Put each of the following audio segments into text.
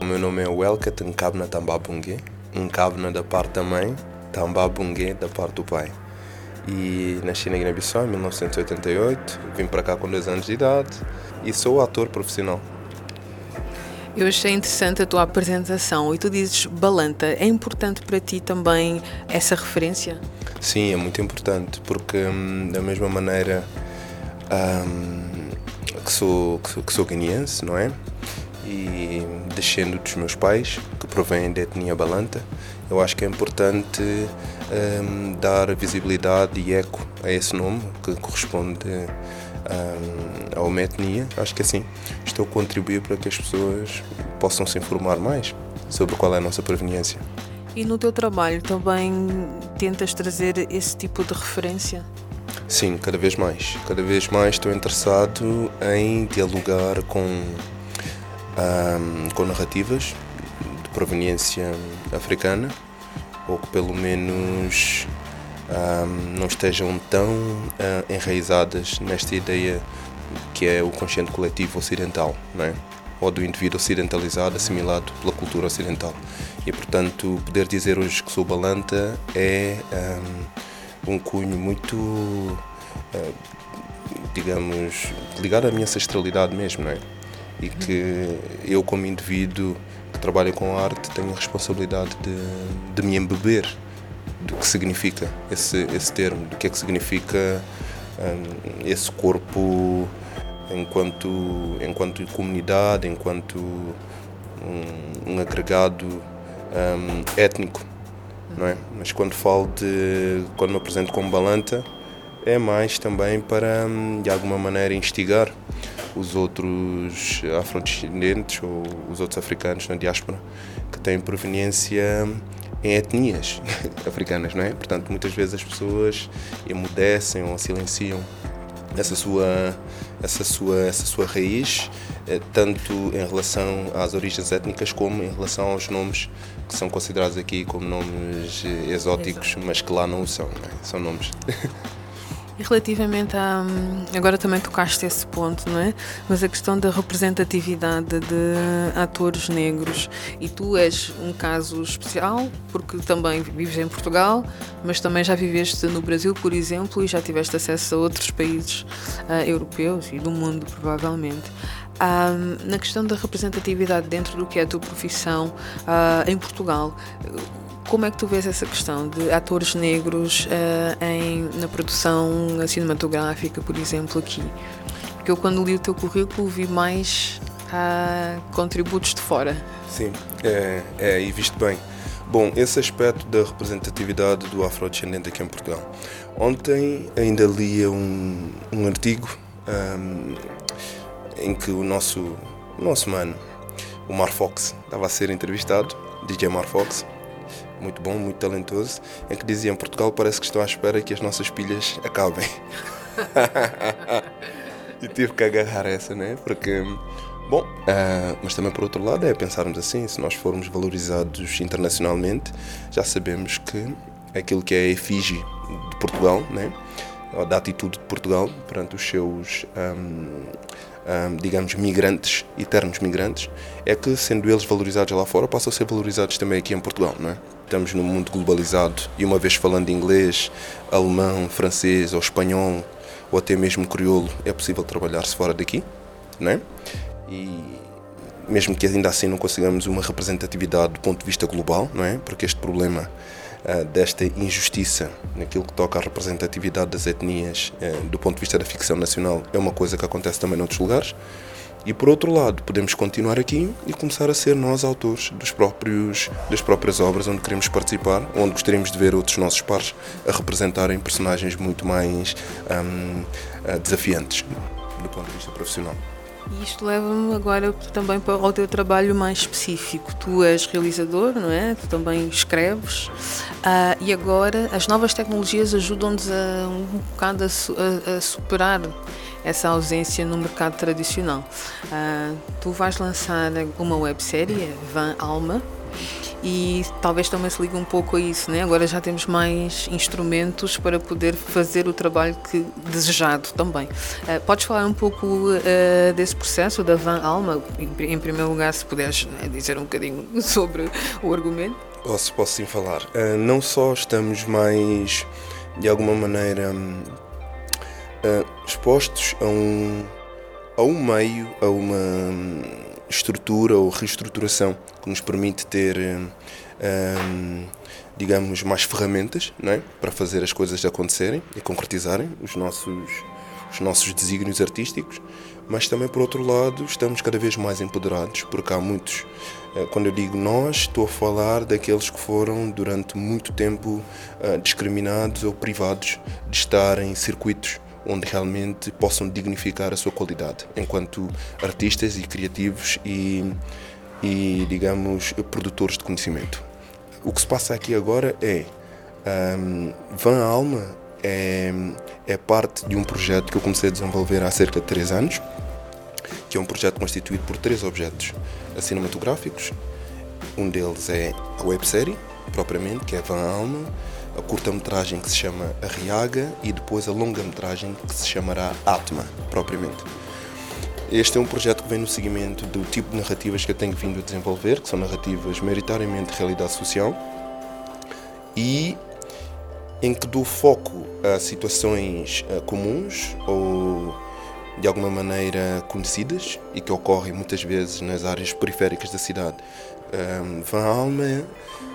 O meu nome é Welket Nkabna Tambabungue. Nkabna da parte da mãe, Tambabungue da parte do pai. E nasci na Guiné-Bissau em 1988, vim para cá com dois anos de idade e sou ator profissional. Eu achei interessante a tua apresentação e tu dizes Balanta. É importante para ti também essa referência? Sim, é muito importante porque hum, da mesma maneira hum, que, sou, que, sou, que sou guineense, não é? E descendo dos meus pais, que provêm da etnia Balanta, eu acho que é importante hum, dar visibilidade e eco a esse nome que corresponde um, a uma etnia. Acho que assim estou a contribuir para que as pessoas possam se informar mais sobre qual é a nossa proveniência. E no teu trabalho também tentas trazer esse tipo de referência? Sim, cada vez mais. Cada vez mais estou interessado em dialogar com, um, com narrativas de proveniência africana, ou que pelo menos um, não estejam tão uh, enraizadas nesta ideia que é o consciente coletivo ocidental, não é? ou do indivíduo ocidentalizado, assimilado pela cultura ocidental. E, portanto, poder dizer hoje que sou balanta é um, um cunho muito, uh, digamos, ligado à minha ancestralidade mesmo, não é? E que eu, como indivíduo que trabalha com arte, tenho a responsabilidade de, de me embeber do que significa esse, esse termo, do que é que significa um, esse corpo enquanto, enquanto comunidade, enquanto um, um agregado um, étnico, não é? Mas quando falo de, quando me apresento como balanta, é mais também para, hum, de alguma maneira, instigar os outros afrodescendentes ou os outros africanos na diáspora que têm proveniência em etnias africanas, não é? Portanto, muitas vezes as pessoas emudecem ou silenciam essa sua essa sua essa sua raiz eh, tanto em relação às origens étnicas como em relação aos nomes que são considerados aqui como nomes eh, exóticos, mas que lá não o são, não é? são nomes E relativamente a. Agora também tocaste esse ponto, não é? Mas a questão da representatividade de atores negros. E tu és um caso especial, porque também vives em Portugal, mas também já viveste no Brasil, por exemplo, e já tiveste acesso a outros países uh, europeus e do mundo, provavelmente. Um, na questão da representatividade dentro do que é a tua profissão uh, em Portugal, como é que tu vês essa questão de atores negros uh, em, na produção cinematográfica, por exemplo, aqui? Porque eu, quando li o teu currículo, vi mais uh, contributos de fora. Sim, é, é, e visto bem. Bom, esse aspecto da representatividade do afrodescendente aqui em Portugal. Ontem ainda lia um, um artigo um, em que o nosso, o nosso mano, o Mar Fox, estava a ser entrevistado, DJ Mar Fox, muito bom, muito talentoso, em que dizia em Portugal parece que estão à espera que as nossas pilhas acabem. e tive que agarrar essa, né? Porque, bom, uh, mas também por outro lado é pensarmos assim, se nós formos valorizados internacionalmente, já sabemos que aquilo que é a efígie de Portugal, né? Da atitude de Portugal perante os seus, um, um, digamos, migrantes, eternos migrantes, é que, sendo eles valorizados lá fora, passam a ser valorizados também aqui em Portugal, não é? Estamos num mundo globalizado e, uma vez falando inglês, alemão, francês ou espanhol, ou até mesmo crioulo, é possível trabalhar-se fora daqui, não é? E mesmo que ainda assim não consigamos uma representatividade do ponto de vista global, não é? Porque este problema desta injustiça naquilo que toca à representatividade das etnias uh, do ponto de vista da ficção nacional é uma coisa que acontece também noutros lugares. E por outro lado, podemos continuar aqui e começar a ser nós autores dos próprios, das próprias obras onde queremos participar, onde gostaríamos de ver outros nossos pares a representarem personagens muito mais eh, desafiantes do ponto de vista profissional. E isto leva-me agora também para o teu trabalho mais específico. Tu és realizador, não é? Tu também escreves. Uh, e agora as novas tecnologias ajudam-nos a um bocado a, a, a, superar essa ausência no mercado tradicional. Uh, tu vais lançar uma websérie, Van Alma, e talvez também se ligue um pouco a isso, né? Agora já temos mais instrumentos para poder fazer o trabalho que desejado também. Uh, podes falar um pouco uh, desse processo da Van Alma? Em, em primeiro lugar, se puderes né, dizer um bocadinho sobre o argumento. Posso, posso sim falar. Uh, não só estamos mais, de alguma maneira, expostos a um, a um meio, a uma estrutura ou reestruturação que nos permite ter, um, hum, digamos, mais ferramentas não é? para fazer as coisas acontecerem e concretizarem os nossos, os nossos desígnios artísticos, mas também, por outro lado, estamos cada vez mais empoderados, porque há muitos. Eh, quando eu digo nós, estou a falar daqueles que foram durante muito tempo eh, discriminados ou privados de estar em circuitos onde realmente possam dignificar a sua qualidade enquanto artistas e criativos e, e digamos, produtores de conhecimento. O que se passa aqui agora é um, Van Alma é, é parte de um projeto que eu comecei a desenvolver há cerca de três anos, que é um projeto constituído por três objetos cinematográficos. Um deles é a websérie, propriamente, que é Van Alma, a curta-metragem que se chama Arriaga e depois a longa-metragem que se chamará Atma, propriamente. Este é um projeto que vem no seguimento do tipo de narrativas que eu tenho vindo a desenvolver, que são narrativas maioritariamente de realidade social e em que dou foco a situações eh, comuns ou de alguma maneira conhecidas e que ocorrem muitas vezes nas áreas periféricas da cidade. Um, Van Alma,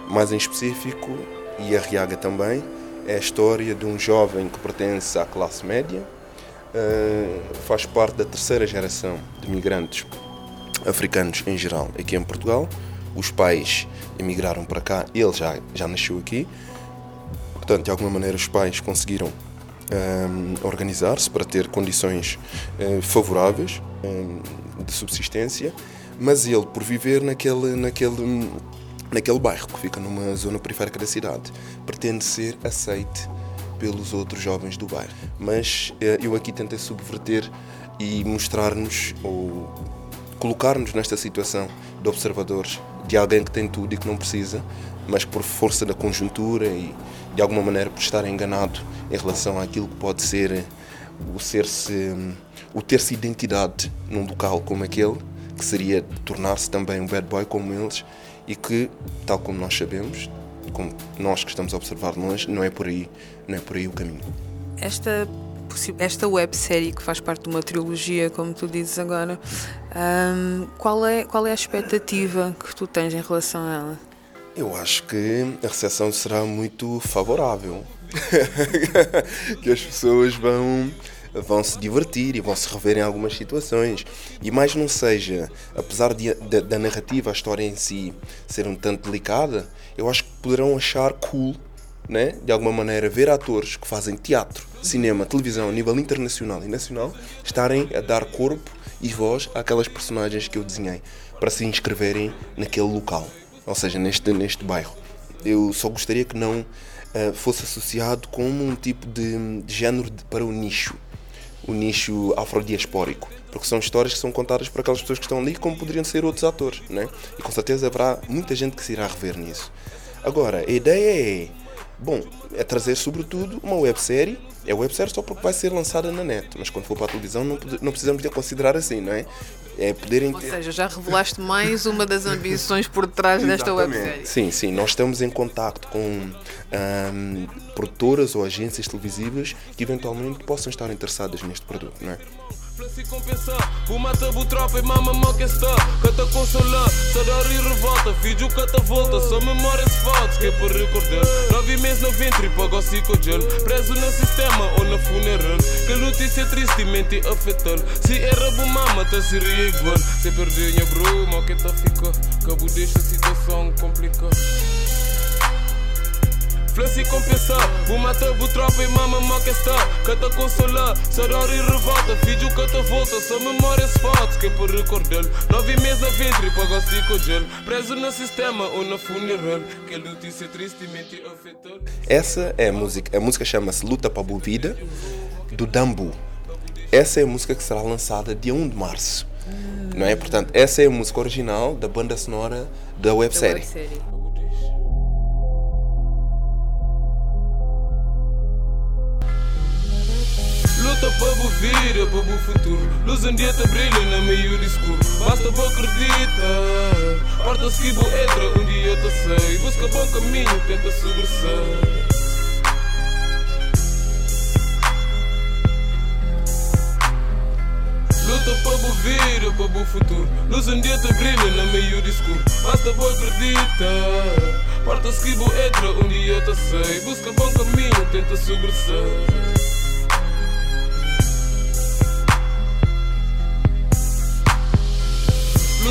mais em específico, e a Riaga também, é a história de um jovem que pertence à classe média, uh, faz parte da terceira geração de migrantes africanos em geral aqui em Portugal. Os pais emigraram para cá, ele já, já nasceu aqui. Portanto, de alguma maneira, os pais conseguiram um, eh, organizar-se para ter condições uh, favoráveis um, de subsistência, mas ele, por viver naquele, naquele naquele bairro que fica numa zona periférica da cidade. Pretende ser aceite pelos outros jovens do bairro. Mas eh, eu aqui tentei subverter e mostrar-nos ou colocar-nos nesta situação de observadores, de alguém que tem tudo e que não precisa, mas por força da conjuntura e de alguma maneira por estar enganado em relação àquilo que pode ser o ser-se o ter-se identidade num local como aquele, que seria tornar-se também um bad boy como eles e que, tal como nós sabemos, como nós que estamos a observar de longe, não é por aí, não é por aí o caminho. Esta esta websérie que faz parte de uma trilogia, como tu dizes agora, um, qual, é, qual é a expectativa que tu tens em relação a ela? Eu acho que a recepção será muito favorável. que as pessoas vão vão se divertir e vão se rever em algumas situações. E mais não seja, apesar de, de, da narrativa, a história em si ser um tanto delicada, eu acho que poderão achar cool, né? de alguma maneira, ver atores que fazem teatro, cinema, televisão a nível internacional e nacional estarem a dar corpo e voz àquelas personagens que eu desenhei para se inscreverem naquele local, ou seja, neste, neste bairro. Eu só gostaria que não uh, fosse associado como um tipo de, de género de, para o nicho o nicho afrodiaspórico, porque são histórias que são contadas por aquelas pessoas que estão ali, como poderiam ser outros atores, né? E com certeza haverá muita gente que se irá rever nisso. Agora, a ideia é, bom, é trazer sobretudo uma websérie. É websérie só porque vai ser lançada na net, mas quando for para a televisão não, não precisamos de a considerar assim, não é? É poderem Ou seja, já revelaste mais uma das ambições por trás desta websérie. Sim, sim, nós estamos em contacto com um, produtoras ou agências televisivas que eventualmente possam estar interessadas neste produto, não é? Se compensar, o mata o tropa e mama mal que está Que te consolar, saudade e revolta Filho que te volta, só memórias faltas Que é por recordar Nove meses no ventre, pago cinco gel Preso no sistema ou na funeral Que notícia tristemente afetou Se era bom mama, te seria igual Se perdi a bro, mal que te fica Cabo deixa a situação complicada Flassi compensar, vou matar o tropa e mama mal que está Que te consolar, saudade e revolta que te volta, só memórias faltas Que é por recordar Nove meses a ventre, pago cinco gel Preso no sistema ou na funeral Que notícia tristemente afetou Essa é a música, a música chama-se Luta para a Boa Vida, do Dambu. Essa é a música que será lançada dia 1 de março. Não é? Portanto, essa é a música original da banda sonora da websérie. Websérie. Luta para o vida, para o futuro. Luz um dia te brilha no meio do escuro. Basta boa acredita. Porta-se que boa entra, um dia te sei. Busca bom caminho, tenta sobressair. Luta para o vida, para o futuro. Luz um dia te brilha no meio do escuro. Basta boa acredita. Porta-se que boa entra, um dia te sei. Busca bom caminho, tenta sobressair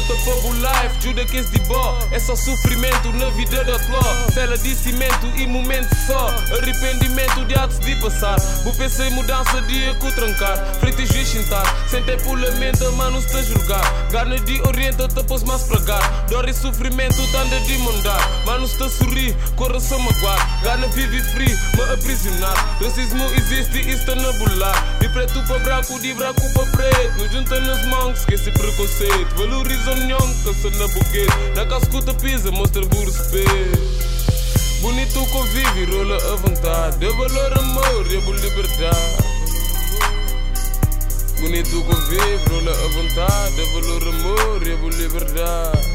Luta para life, Judas que de bó É só sofrimento na vida da tló Tela de cimento e momento só Arrependimento de atos de passar Vou pensar em mudança dia com trancar Frites de chintar Sem tempo lamenta, mano está a julgar Gana de orienta, te pôs mais pragar Dor e sofrimento, tanda de mandar Mano está a sorrir, coração magoar Gana vive free, me aprisionar Racismo existe e está na bular De preto para branco, de branco para preto Não junta nas mãos, esquece preconceito Valoriza a união, cansa na buquete Na casa escuta pisa, mostra por respeito Bonito convive, rola à vontade De valor, amor, a liberdade Bonito convive, rola à vontade De valor, amor, a liberdade